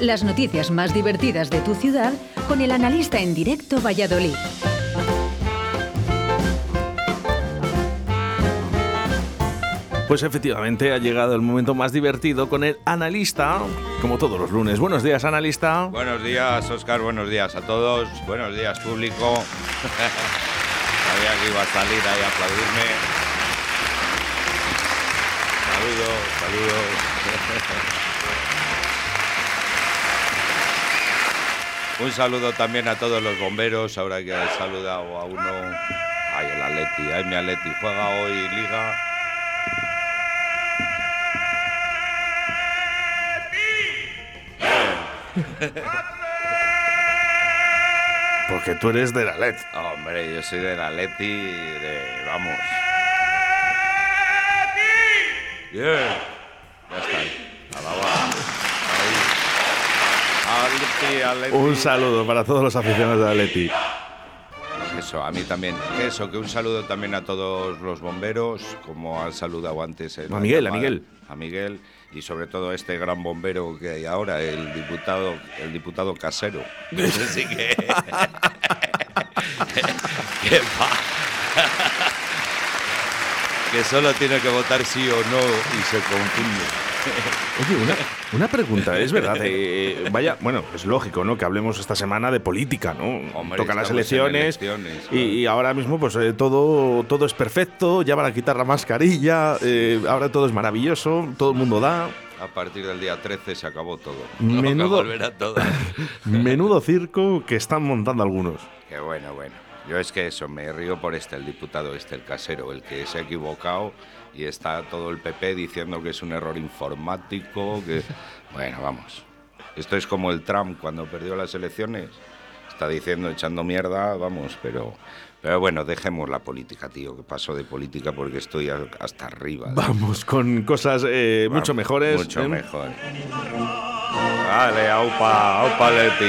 Las noticias más divertidas de tu ciudad con el analista en directo Valladolid. Pues efectivamente ha llegado el momento más divertido con el analista, como todos los lunes. Buenos días, analista. Buenos días, Oscar. Buenos días a todos. Buenos días, público. Sabía que iba a salir ahí a aplaudirme. Saludos, saludos. Un saludo también a todos los bomberos, ahora que he saludado a uno. Ay, el Atleti, ay, mi Atleti, juega hoy Liga. Porque tú eres de la LED. Hombre, yo soy del Atleti, de... vamos. Ya está. Atleti, Atleti. Un saludo para todos los aficionados de Atleti. Eso, a mí también. Eso, que un saludo también a todos los bomberos, como han saludado antes. en A Miguel, a. Miguel. A Miguel y sobre todo a este gran bombero que hay ahora, el diputado, el diputado casero. Así que. que va. que solo tiene que votar sí o no y se confunde. Oye, una, una pregunta, es verdad. eh, vaya, bueno, es lógico, ¿no? Que hablemos esta semana de política, ¿no? Hombre, Tocan las elecciones, elecciones, y, y ahora mismo, pues eh, todo, todo es perfecto. Ya van a quitar la mascarilla. eh, ahora todo es maravilloso. Todo el mundo da. A partir del día 13 se acabó todo. Menudo- volverá todo. Menudo circo que están montando algunos. Qué bueno, bueno. Yo es que eso, me río por este, el diputado este, el casero, el que se ha equivocado y está todo el PP diciendo que es un error informático, que... Bueno, vamos. Esto es como el Trump cuando perdió las elecciones. Está diciendo, echando mierda, vamos, pero... Pero bueno, dejemos la política, tío, que paso de política porque estoy hasta arriba. Vamos con cosas eh, mucho mejores. Mucho ¿eh? mejor. Vale, aupa, aupa Leti,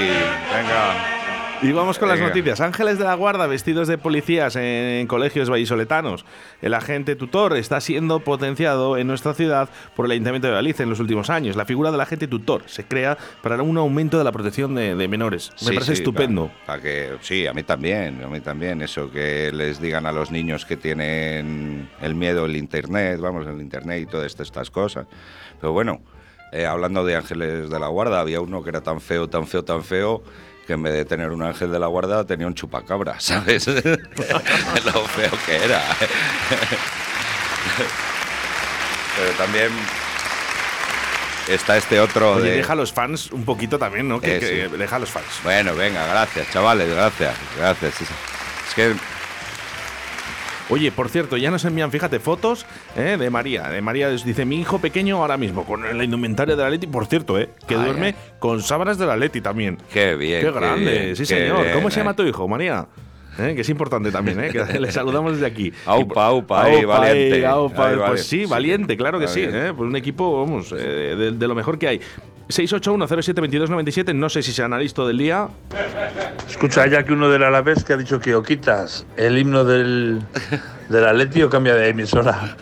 venga. Y vamos con las noticias. Ángeles de la Guarda vestidos de policías en colegios vallisoletanos. El agente tutor está siendo potenciado en nuestra ciudad por el Ayuntamiento de Galicia en los últimos años. La figura del agente tutor se crea para un aumento de la protección de, de menores. Me Sí, parece sí, estupendo. pa- pa que, sí, a mí también, a mí también. Eso que les digan a los niños que tienen el miedo el internet, vamos, el internet y todas estas, estas cosas. Pero bueno, eh, hablando de ángeles de la guarda, había uno que era tan feo, tan feo, tan feo que en vez de tener un ángel de la guarda tenía un chupacabra, ¿sabes? Lo feo que era. Pero también está este otro Oye, de... deja a los fans un poquito también, ¿no? Que, Eh, que- sí. deja a los fans. Bueno, venga, gracias, chavales, gracias, gracias. Es- Es que Oye, por cierto, ya nos envían, fíjate, fotos ¿eh? de María. De María dice, mi hijo pequeño ahora mismo, con la indumentaria de la Leti, por cierto, ¿eh? que Ay, duerme con sábanas de la Leti también. qué bien. Qué grande, bien, sí señor. bien, ¿Cómo se eh. llama tu hijo, María? ¿Eh? Que es importante también, ¿eh? que le saludamos desde aquí. Aupa, aupa, Aupa, valiente. ahí, aupa, pues vale. sí, Sí, valiente, claro que sí. ¿eh? Pues un equipo, vamos, eh, de, de lo mejor que hay. 681-07-2297, no sé si será analista del día. Escucha, ya que uno del Alavés que ha dicho que o quitas el himno del, del Atleti o cambia de emisora.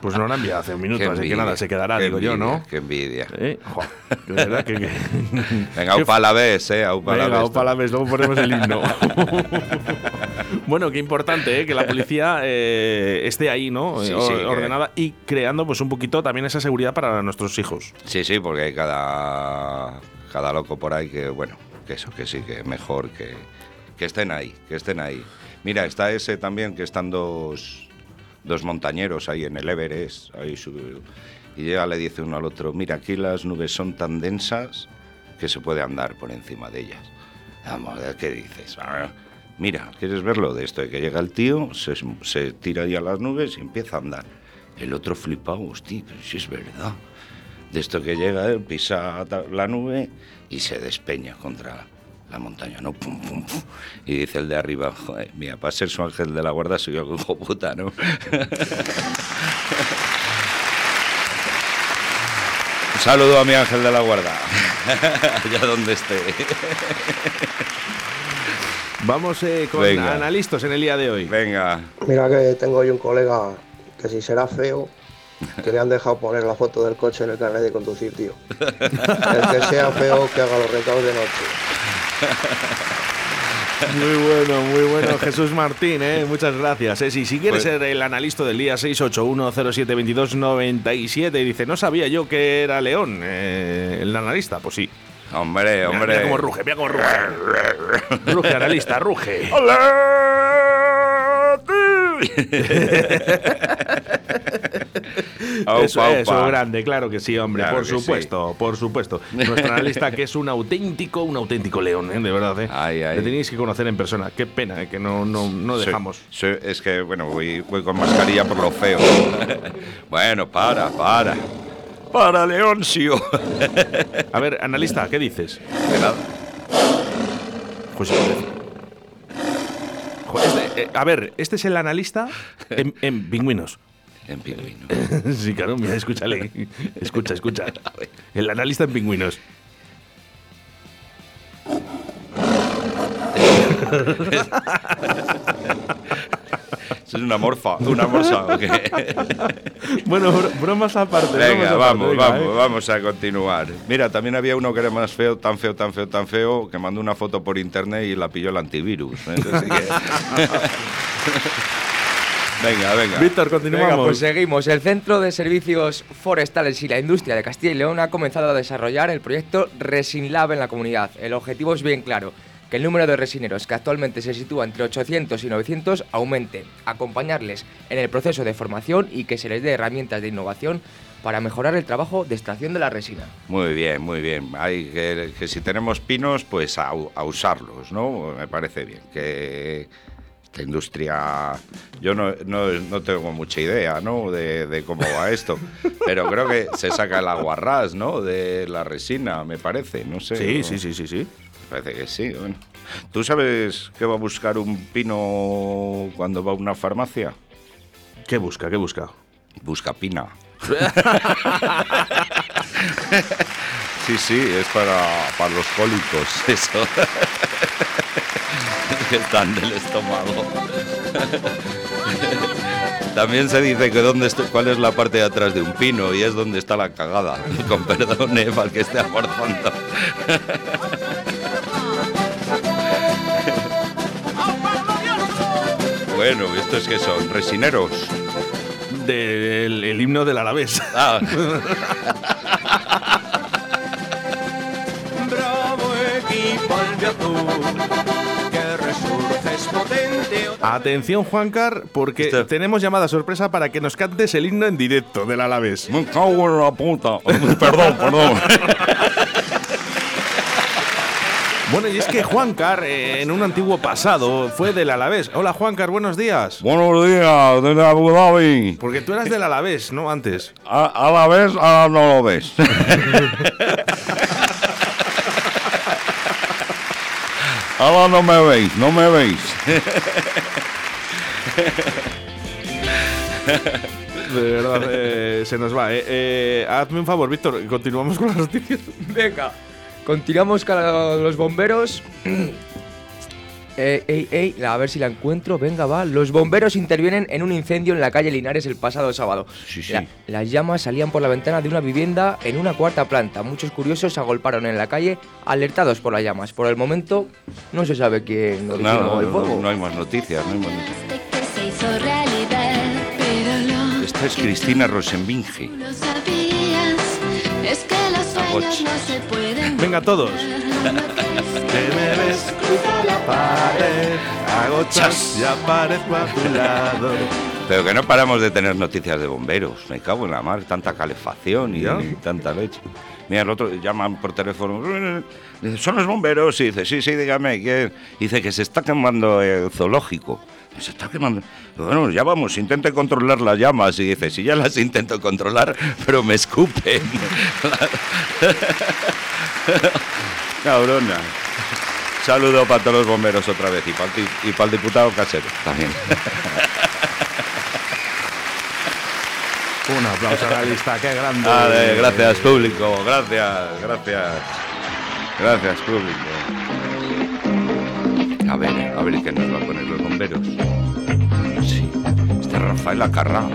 Pues no la han enviado hace un minuto, Qué así que nada, se quedará, digo yo, envidia, ¿no? Qué envidia. ¿Eh? Jo, de verdad que... que- Venga, la vez, eh, a la Venga, la vez, luego ponemos el himno. bueno, qué importante ¿eh? que la policía eh, esté ahí, ¿no? Sí, sí, or- que- ordenada y creando pues un poquito también esa seguridad para nuestros hijos. Sí, sí, porque hay cada, cada loco por ahí que, bueno, que eso, que sí, que mejor que, que estén ahí, que estén ahí. Mira, está ese también que están dos, dos montañeros ahí en el Everest, ahí sube- y ya le dice uno al otro, mira, aquí las nubes son tan densas que se puede andar por encima de ellas. Vamos, ¿qué dices? Mira, ¿quieres verlo de esto? De que llega el tío, se, tira ahí a las nubes y empieza a andar. El otro flipado, hostia, pero si es verdad. De esto que llega, él pisa ta- la nube y se despeña contra la montaña, ¿no? Pum, pum, pum. Y dice el de arriba, joder, mira, para ser su ángel de la guarda soy yo, hijo puta, ¿no? Un saludo a mi ángel de la guarda, allá donde esté. Vamos eh, con Venga. analistas en el día de hoy. Venga, Mira que tengo yo un colega que si será feo, que le han dejado poner la foto del coche en el carnet de conducir, tío. El que sea feo, que haga los recados de noche. Muy bueno, muy bueno. Jesús Martín, ¿eh? muchas gracias. ¿eh? Si, si quieres Pues- ser el analista del día 681072297 y dice, no sabía yo que era León, eh, el analista, pues sí. Hombre, Mira, hombre. Mira cómo ruge, mira cómo ruge. ruge, analista, ruge. Aupa, Eso, eso, aupa. grande, claro que sí, hombre, Claro por supuesto, por supuesto. Nuestro analista que es un auténtico, un auténtico león, ¿eh? de verdad. ¿eh? Ay, ay. Le tenéis que conocer en persona. Qué pena ¿eh? que no, no, no Sí, dejamos. sí, es que, bueno, voy, voy con mascarilla por lo feo. bueno, para, para. Para, Leoncio. A ver, analista, ¿qué dices? De nada. José Pérez. Jo, este, eh, a ver, este es el analista en, en pingüinos. En pingüino. sí, claro, mira, escúchale. Escucha, escucha. El analista en pingüinos. Es una morfa, una morsa. ¿o qué? Bueno, bro- bromas aparte. bromas Venga, aparte, vamos, venga, vamos, eh. vamos a continuar. Mira, también había uno que era más feo, tan feo, tan feo, tan feo, que mandó una foto por internet y la pilló el antivirus. ¿eh? Venga, venga. Víctor, continuamos. Venga, pues seguimos. El Centro de Servicios Forestales y la Industria de Castilla y León ha comenzado a desarrollar el proyecto Resinlab en la comunidad. El objetivo es bien claro, que el número de resineros, que actualmente se sitúa entre 800 y 900, aumente, acompañarles en el proceso de formación y que se les dé herramientas de innovación para mejorar el trabajo de extracción de la resina. Muy bien, muy bien. Que, si tenemos pinos, pues a, usarlos, ¿no? Me parece bien. Esta industria. Yo no, no, no tengo mucha idea, ¿no? De, de cómo va esto. Pero creo que se saca el aguarrás, ¿no? De la resina, me parece. No sé. Sí, sí, sí, sí, sí. Parece que sí. Bueno. ¿Tú sabes qué va a buscar un pino cuando va a una farmacia? ¿Qué busca? ¿Qué busca? Busca pina. sí, sí, es para, para los cólicos, eso. que están del estómago. También se dice que dónde cuál es la parte de atrás de un pino y es donde está la cagada. Con perdón, eh, para el que esté aforzando. bueno, ¿estos que son? ¿Resineros? Del el himno del Alavés. Ah, Bravo equipo albiazul, Atención, Juancar, porque tenemos llamada sorpresa para que nos cantes el himno en directo del Alavés. me cago en la puta. perdón, perdón. Bueno, y es que Juancar, eh, en un antiguo pasado, fue del Alavés. Hola, Juancar, buenos días. Buenos días, desde Abu Dhabi. Porque tú eras del Alavés, ¿no? Antes. A, a la vez, ahora no lo ves. ahora no me veis, no me veis. De verdad, eh, se nos va. eh. Eh, hazme un favor, Víctor, continuamos con las noticias. Venga, continuamos con los bomberos. Eh, ey, ey, a ver si la encuentro. Venga, va. Los bomberos intervienen en un incendio en la calle Linares el pasado sábado. Sí, sí. La- las llamas salían por la ventana de una vivienda en una cuarta planta. Muchos curiosos se agolparon en la calle, alertados por las llamas. Por el momento, no se sabe quién No, originó no, el no, fuego. no hay más noticias, no hay más noticias. Realidad, pero lo Esta es Cristina Rosenbinge. lo sabías es que los sueños no se pueden Venga, todos. Que me ves, cruza la Pared, hago chas y aparezco a tu lado. Pero que no paramos de tener noticias de bomberos. Me cago en la mar, tanta calefacción y, y tanta leche. Mira, el otro llaman por teléfono. Dice, Son los bomberos. Y dice, sí, sí, dígame. ¿qué? Dice que se está quemando el zoológico. Se está quemando. Bueno, ya vamos, intente controlar las llamas. Y dice, sí, ya las intento controlar, pero me escupen. Cabrona. Saludo para todos los bomberos otra vez y para el, y para el diputado casero también. Un aplauso a la lista, qué grande. Vale, gracias público, gracias, gracias. Gracias público. A ver, a ver qué nos va a poner los bomberos. Sí, este es Rafael Acarrá.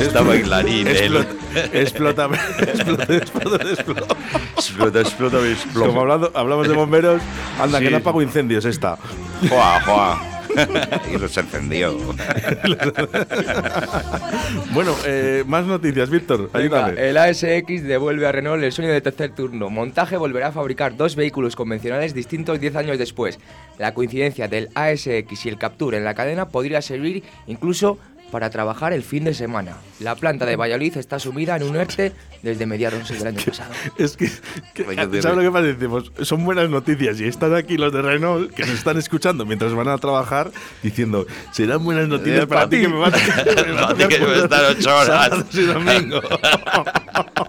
Esta bailarina. Explota, explota, explota, explota, explota. Explota, explota, explota. Como hablando, hablamos de bomberos, anda, que no apago incendios esta. Juá, juá. y los encendió. Bueno, eh, más noticias, Víctor, Venga, ayúdame. el ASX devuelve a Renault el sueño de tercer turno. Montaje volverá a fabricar dos vehículos convencionales distintos 10 años después. La coincidencia del ASX y el Capture en la cadena podría servir incluso para trabajar el fin de semana. La planta de Valladolid está sumida en un ERTE desde mediados del año pasado. Es que, que-. ¿sabes lo que pasa? Decimos, son buenas noticias y están aquí los de Renault que nos están escuchando mientras van a trabajar diciendo, serán buenas noticias para pa' ti que me van a, me van a Pa' ti que tocar voy a estar ocho horas. sábados y domingo.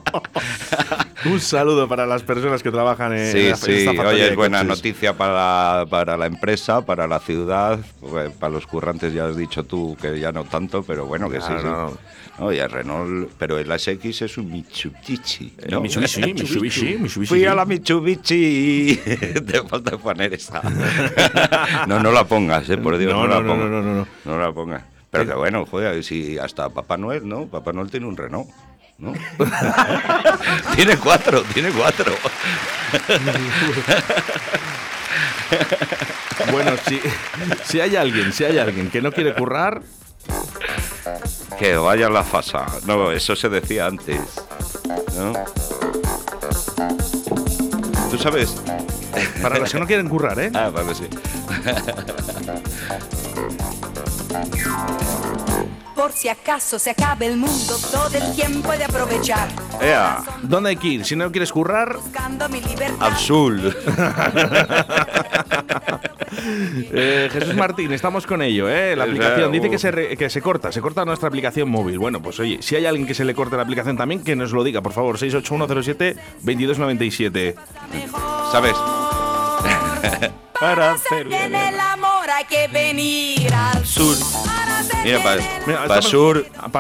Un saludo para las personas que trabajan en, Sí, en sí, esta factoría oye, es buena coches. noticia para, para la empresa, para la ciudad, pues, para los currantes ya has dicho tú que ya no tanto, pero bueno, que sí, Claro, sí. no. No, y el Renault, pero el ASX es un Mitsubishi, ¿no? Mitsubishi, Mitsubishi, Mitsubishi. Fui a la Mitsubishi. Te falta poner esa. no, no la pongas, eh, por Dios, No, no, la no, no, pongas. no, no, no. No la pongas. Pero que bueno, joder, si hasta Papá Noel, ¿no? Papá Noel tiene un Renault. ¿No? tiene cuatro, tiene cuatro. Bueno, si, si hay alguien, si hay alguien que no quiere currar, Que vaya la fasa. No, eso se decía antes. ¿no? ¿Tú sabes? para los que no quieren currar, ¿eh? Ah, vale, sí. Por si acaso se acabe el mundo, todo el tiempo he de aprovechar. Ea, ¿Dónde hay que ir? Si no quieres currar, Buscando mi libertad. Eh, Jesús Martín, estamos con ello, ¿eh? La aplicación dice que se, re- que se corta, se corta nuestra aplicación móvil. Bueno, pues oye, si hay alguien que se le corte la aplicación también, que nos lo diga, por favor, 68107-2297. ¿Sabes? Para Hacer bien el amor hay que venir al sur. Para Mira, bien pa- Pasur.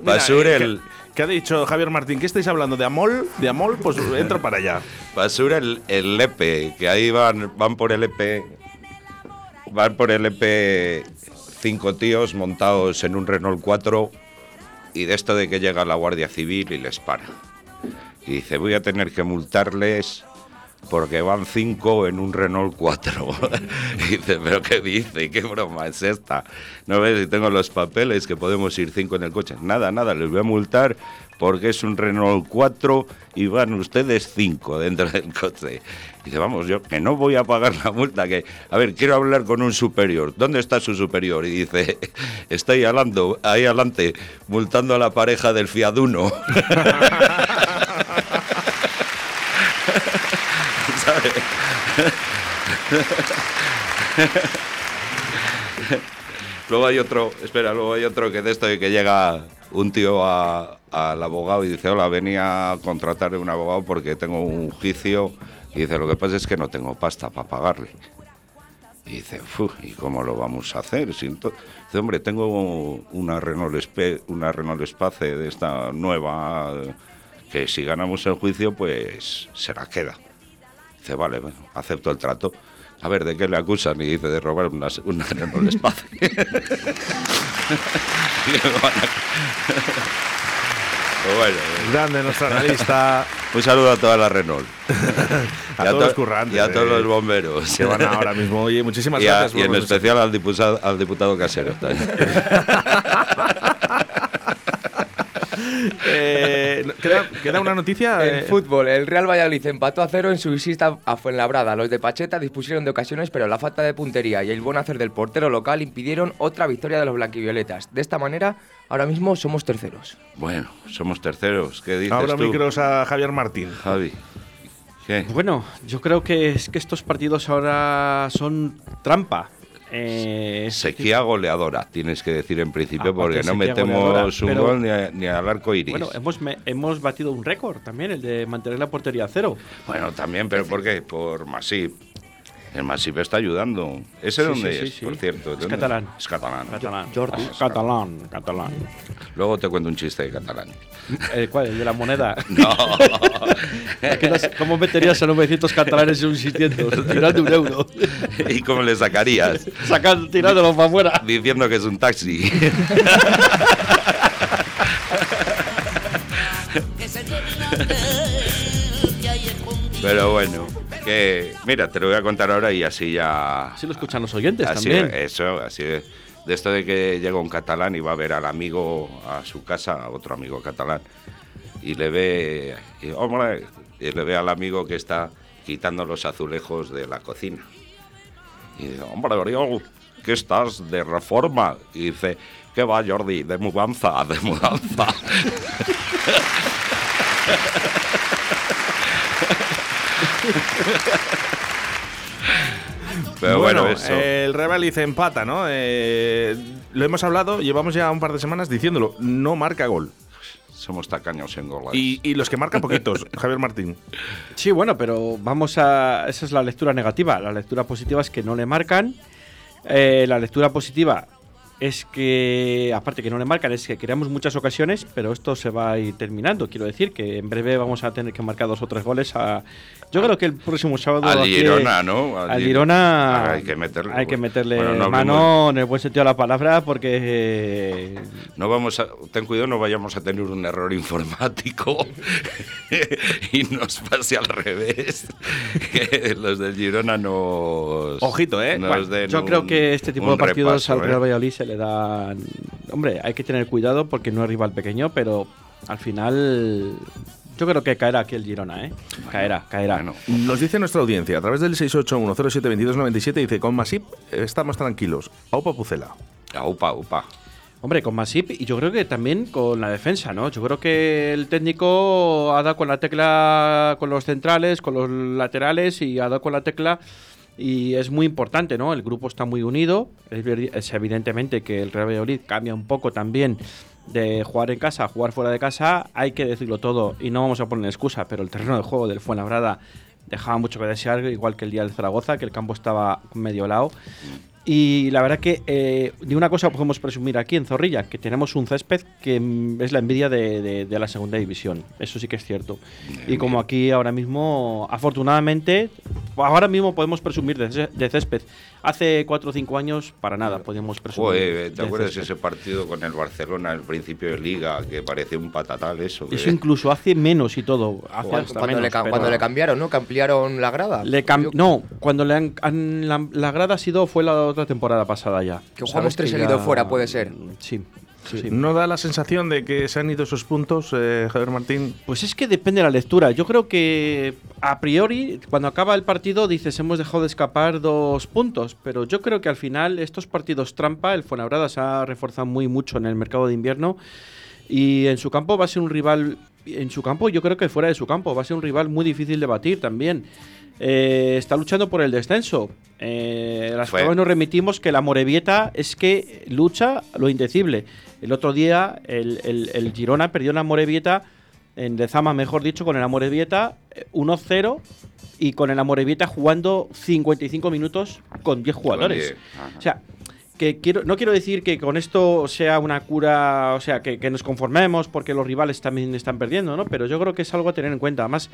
mira, Pasur, eh, el- ¿qué, ha dicho Javier Martín? ¿Qué estáis hablando? ¿De Amol? ¿De Amol? Pues entro para allá. Basura el, el EP, que ahí van, van por el EP. Van por el EP cinco tíos montados en un Renault 4 y de esto de que llega la Guardia Civil y les para. Y dice, voy a tener que multarles porque van cinco en un Renault 4. y dice, pero ¿qué dice? ¿Qué broma es esta? ¿No ves si tengo los papeles que podemos ir cinco en el coche? Nada, nada, les voy a multar porque es un Renault 4 y van ustedes cinco dentro del coche. Y dice, vamos, yo que no voy a pagar la multa, que, a ver, quiero hablar con un superior. ¿Dónde está su superior? Y dice, estoy hablando, ahí adelante, multando a la pareja del Fiaduno. Luego hay otro, espera, luego hay otro que de esto que llega un tío a- al abogado y dice, hola, venía a contratar un abogado porque tengo un juicio y dice, lo que pasa es que no tengo pasta para pagarle. Y dice, "Fu, ¿y cómo lo vamos a hacer? Si ento-". Dice, hombre, tengo una Renault, Espe- una Renault Espace de esta nueva, que si ganamos el juicio, pues se la queda. Dice, vale, bueno, acepto el trato. A ver, ¿de qué le acusan? Y dice, de robar una, una Renault Espace. Y le van a- Pues bueno, Grande nuestro analista. un saludo a toda la Renault. A Y todos los currantes, Y a todos eh, los bomberos. que van ahora mismo. Oye, muchísimas Y, a- gracias. y en especial al diputado, al diputado casero. también. Eh, ¿queda, queda una noticia? En eh, fútbol, el Real Valladolid empató a cero en su visita a Fuenlabrada. Los de Pacheta dispusieron de ocasiones, pero la falta de puntería y el buen hacer del portero local impidieron otra victoria de los blanquivioletas. De esta manera, ahora mismo somos terceros. bueno, somos terceros. ¿Qué dices Ahora tú, micros a Javier Martín. Javi? ¿Qué? Bueno, yo creo que es que estos partidos ahora son trampa. Eh, Sequía goleadora, tienes que decir en principio, porque no metemos un gol ni, a- ni al arco iris. Bueno, hemos, me- hemos batido un récord también, el de mantener la portería a cero. Bueno, también, pero ¿por qué? Por Masip. El Masip está ayudando. ¿Ese Sí, dónde sí, es, sí. por cierto? Es ¿De dónde? catalán. Es catalán. Catalán. Jordi. Ah, Catalán, catalán. Luego te cuento un chiste de catalán. Eh, ¿Cuál? ¿El de la moneda? No. ¿Qué no sé, ¿Cómo meterías a 900 catalanes en un 600? Tirando un euro. ¿Y cómo le sacarías? Sacando, tirándolo para afuera. Diciendo que es un taxi. Pero bueno, que mira, te lo voy a contar ahora y así ya. Así lo escuchan los oyentes Así, también. Eso, así de, de esto de que llega un catalán y va a ver al amigo a su casa, a otro amigo catalán, y le ve, y, hombre, y le ve al amigo que está quitando los azulejos de la cocina. Y dice, hombre, Oriol, ¿qué estás de reforma? Y dice, ¿qué va, Jordi? De mudanza, de mudanza. Pero bueno, eso. el empata, ¿no? Eh, lo hemos hablado, llevamos ya un par de semanas diciéndolo. No marca gol. Somos tacaños en goles. Y, y los que marcan poquitos, Javier Martín. Sí, bueno, pero vamos a. Esa es la lectura negativa. La lectura positiva es que no le marcan. Eh, la lectura positiva es que, aparte que no le marcan, es que creamos muchas ocasiones, pero esto se va a ir terminando. Quiero decir que en breve vamos a tener que marcar dos o tres goles a. Yo creo que el próximo sábado. Al Girona, ¿no? Al, Al Gir- Girona. Ah, hay que meterle- Hay que meterle Bueno, no mano en el buen sentido de la palabra, porque. eh, No vamos a, ten cuidado, no vayamos a tener un error informático y nos pase al revés. Que los del Girona nos. Ojito, ¿eh? nos Bueno, den yo un- creo que este tipo de partidos repaso, al ¿eh? Real Valladolid se le dan. Hombre, hay que tener cuidado porque no es rival pequeño, pero al final. Yo creo que caerá aquí el Girona, ¿eh? caerá, caerá. Bueno, Nos dice nuestra audiencia a través del 681072297 dice con Masip estamos tranquilos. Aupa Pucela. upa, upa. Hombre, con Masip y yo creo que también con la defensa, ¿no? Yo creo que el técnico ha dado con la tecla con los centrales, con los laterales y ha dado con la tecla y es muy importante, ¿no? El grupo está muy unido. Es, evidentemente que el Real Valladolid cambia un poco también de jugar en casa a jugar fuera de casa. Hay que decirlo todo y no vamos a poner excusa, pero el terreno de juego del Fuenlabrada dejaba mucho que desear, igual que el día del Zaragoza, que el campo estaba medio lado. Y la verdad que eh, de una cosa podemos presumir aquí en Zorrilla, que tenemos un césped que mm, es la envidia de, de- de la segunda división. Eso sí que es cierto. Y como aquí ahora mismo, afortunadamente, ahora mismo podemos presumir de, de césped. Hace 4 o 5 años, para nada, podíamos presumir. Joder, ¿te de acuerdas césped. ese partido con el Barcelona al principio de Liga que parecía un patatal eso? que- Eso incluso hace menos y todo. Hace Cuando, hasta cuando menos, le, pero- cuando le cambiaron, ¿no? Que ampliaron la grada. le cam- Yo- no, cuando le han, han- la, la grada ha sido fue la otra temporada pasada ya. Que jugamos tres seguidos ya- fuera, puede ser. Sí. sí. ¿No da la sensación de que se han ido esos puntos, eh, Javier Martín? Pues es que depende de la lectura. Yo creo que a priori, cuando acaba el partido, dices hemos dejado de escapar dos puntos. Pero yo creo que al final estos partidos trampa, el Fuenlabrada se ha reforzado muy mucho en el mercado de invierno. Y en su campo va a ser un rival. En su campo, yo creo que fuera de su campo, va a ser un rival muy difícil de batir también. Eh, está luchando por el descenso. Eh, las Fue- pruebas nos remitimos que la Morevieta es que lucha lo indecible. El otro día el, el- el Girona perdió en la Morevieta, en Lezama mejor dicho, con el Amorebieta eh, 1-0 y con el Amorebieta jugando 55 minutos con 10 jugadores. O sea, que quiero, no quiero decir que con esto sea una cura, o sea, que, que nos conformemos porque los rivales también están perdiendo, ¿no? Pero yo creo que es algo a tener en cuenta. Además,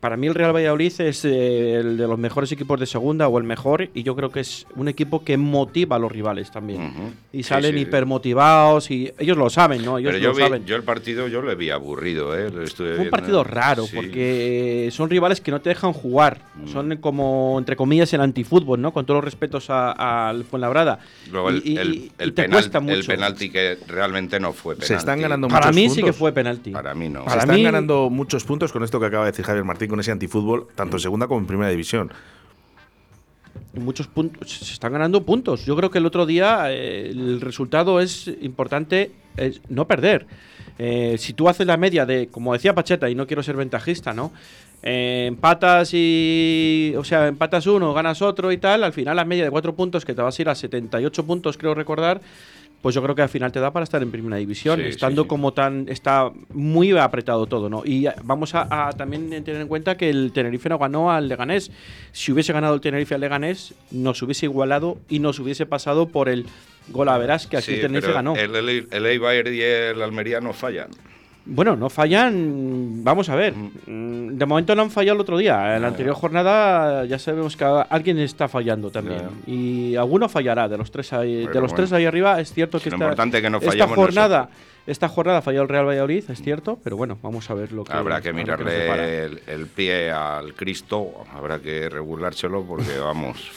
para mí el Real Valladolid es eh, el de los mejores equipos de segunda o el mejor y yo creo que es un equipo que motiva a los rivales también. Y Sí, salen sí. hipermotivados y ellos lo saben, ¿no? Ellos Pero yo, lo vi- saben. yo el partido yo lo vi aburrido, ¿eh? Lo estuve Fue un partido raro Sí. porque son rivales que no te dejan jugar. Mm. Son como, entre comillas, el antifútbol, ¿no? Con todos los respetos al Fuenlabrada. Luego el, Y- y- el- el penal- el penalti que realmente no fue penalti. Se están ganando Para muchos mí puntos. sí que fue penalti. Para mí no. Se Para están mí- ganando muchos puntos con esto que acaba de decir Javier Martín, con ese antifútbol, tanto en segunda como en primera división. muchos puntos se están ganando puntos yo creo que el otro día eh, el resultado es importante es no perder Eh, si tú haces la media de como decía Pacheta y no quiero ser ventajista no Eh, empatas y o sea empatas uno ganas otro y tal al final la media de cuatro puntos que te vas a ir a 78 puntos creo recordar pues yo creo que al final te da para estar en primera división, Sí, estando sí. como tan está muy apretado todo, ¿no? Y vamos a, a también tener en cuenta que el Tenerife no ganó al Leganés. Si hubiese ganado el Tenerife al Leganés, nos hubiese igualado y nos hubiese pasado por el gol a verás que aquí Sí, Tenerife ganó. El, el, el Eibar y el Almería no fallan. Bueno, no fallan. Vamos a ver. mm, De momento no han fallado el otro día. En la anterior jornada ya sabemos que alguien está fallando también. Ya, Y alguno fallará. De los tres ahí, de los bueno. tres ahí arriba es cierto que Lo esta, importante es que no esta jornada. Esta jornada falló el Real Valladolid, es cierto, pero bueno, vamos a ver lo que Habrá que mirarle el, el pie al Cristo, habrá que regulárselo porque vamos.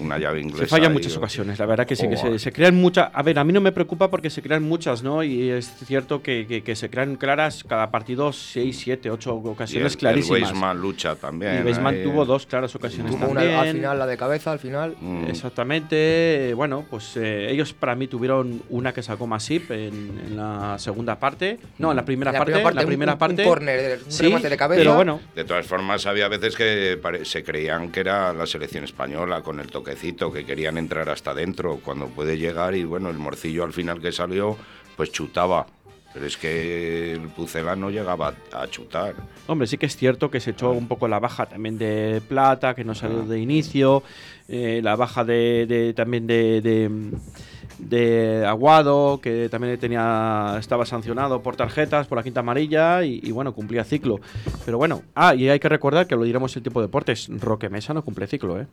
Una llave inglesa. Se falla en muchas o- ocasiones, la verdad que sí, que se, Joder. se crean muchas. A ver, a mí no me preocupa porque se crean muchas, ¿no? Y es cierto que, que- que se crean claras cada partido 6, 7, 8 Y ocasiones el, clarísimas. El Weisman lucha también. y Weisman ahí. tuvo dos claras ocasiones Tuvo una también. al final, la de cabeza, al final. Mm. Exactamente. eh, Bueno, pues eh, ellos para mí tuvieron una que sacó Masip en, en la segunda parte. No, en la primera la parte. primera en la parte, un- primera un parte. córner, un Sí, remate de cabeza. Pero bueno, De todas formas, había veces que pare- se creían que era la selección española con el toquecito, que querían entrar hasta dentro cuando puede llegar y bueno, el morcillo al final que salió, pues chutaba. Pero es que el Pucela no llegaba a chutar. hombre, sí que es cierto que se echó un poco la baja también de Plata, que no salió de inicio. eh, la baja de, de- también de, de, de Aguado, que también tenía estaba sancionado por tarjetas, por la quinta amarilla, y, y bueno, cumplía ciclo. Pero bueno, ah, y hay que recordar que lo diremos el tipo de deportes. Roque Mesa no cumple ciclo, ¿eh?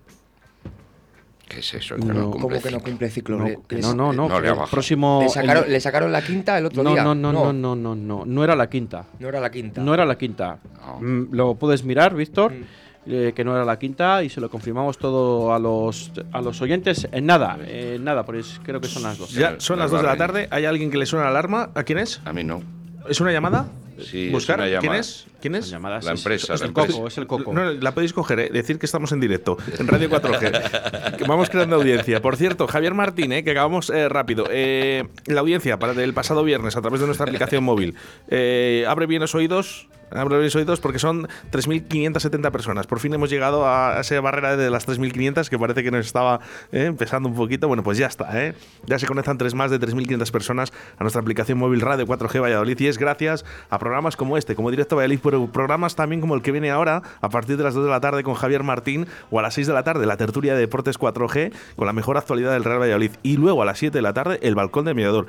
¿Qué es eso? No, Que no ¿Cómo cumple que no ciclo? cumple ciclo? No, Le- que no, no, no. no le próximo. Le sacaron, el- le sacaron la quinta el otro no, día. no, no, no, no, no, no, no era la quinta. No era la quinta. No era la quinta. No. Mm, Lo puedes mirar, Víctor, Mm. eh, que no era la quinta y se lo confirmamos todo a los, a los oyentes en nada, en nada, pues creo que son las dos. Ya son las Nos 2 de la vale. tarde. ¿Hay alguien que le suena la alarma? ¿A quién es? A mí no. ¿Es una llamada? Sí, es ¿Buscar? una ¿Quién llamada. es? ¿Quién es? llamadas, La es- empresa, Es, la el coco, es el coco. No, la podéis coger, ¿eh? decir que estamos en directo, en Radio 4G. que vamos creando audiencia. Por cierto, Javier Martín, ¿eh? que acabamos eh, rápido. Eh, la audiencia para el pasado viernes a través de nuestra aplicación móvil. Eh, abre bien los oídos. Bien los oídos porque son 3.570 personas. Por fin hemos llegado a esa barrera de las 3.500 que parece que nos estaba eh, empezando un poquito. Bueno, pues ya está. ¿eh? Ya se conectan tres más de 3.500 personas a nuestra aplicación móvil Radio 4G Valladolid y es gracias a programas como este, como Directo Valladolid, pero programas también como el que viene ahora a partir de las 2 de la tarde con Javier Martín o a las 6 de la tarde la tertulia de Deportes 4G con la mejor actualidad del Real Valladolid y luego a las 7 de la tarde el balcón del mediador.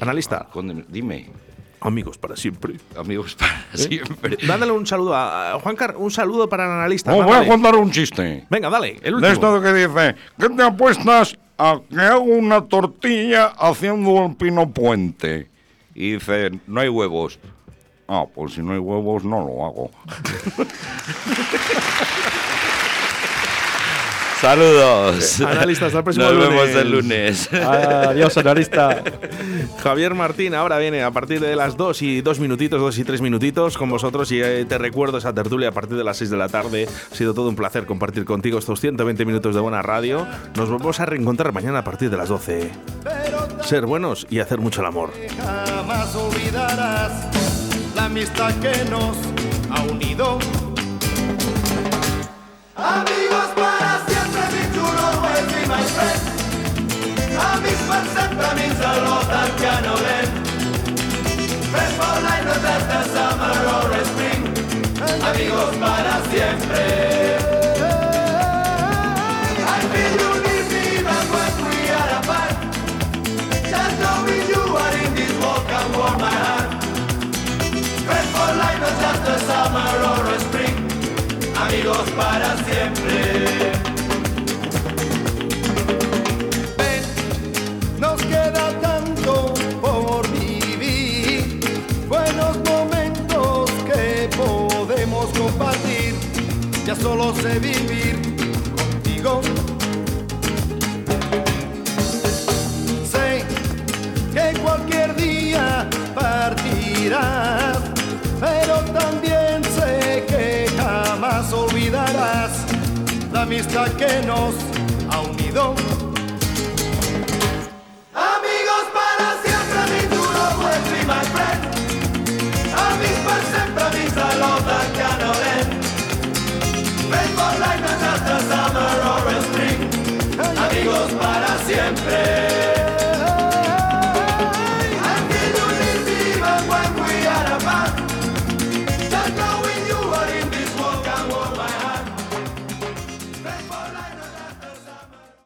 Analista, Conde- Dime, amigos para siempre. amigos, para ¿Eh? siempre. Dándole un saludo a, a Juan Car, un saludo para el analista. Os Va, voy a contar un chiste. Venga, dale, el De último. esto de que dice, ¿qué te apuestas a que hago una tortilla haciendo el pino puente? Y dice, no hay huevos. Ah, pues si no hay huevos no lo hago. Saludos. Analista, hasta el próximo Nos lunes. vemos el lunes. Adiós, analista. Javier Martín ahora viene a partir de las 2 y 2 minutitos, 2 y 3 minutitos con vosotros y eh, te recuerdo esa tertulia a partir de las 6 de la tarde. Ha sido todo un placer compartir contigo estos 120 minutos de buena radio. Nos volvemos a reencontrar mañana a partir de las 12. Ser buenos y hacer mucho el amor. Jamás olvidarás la amistad que nos ha unido. Para siempre. Nos queda tanto por vivir. Buenos momentos que podemos compartir. Ya solo sé vivir amistad que nos ha unido.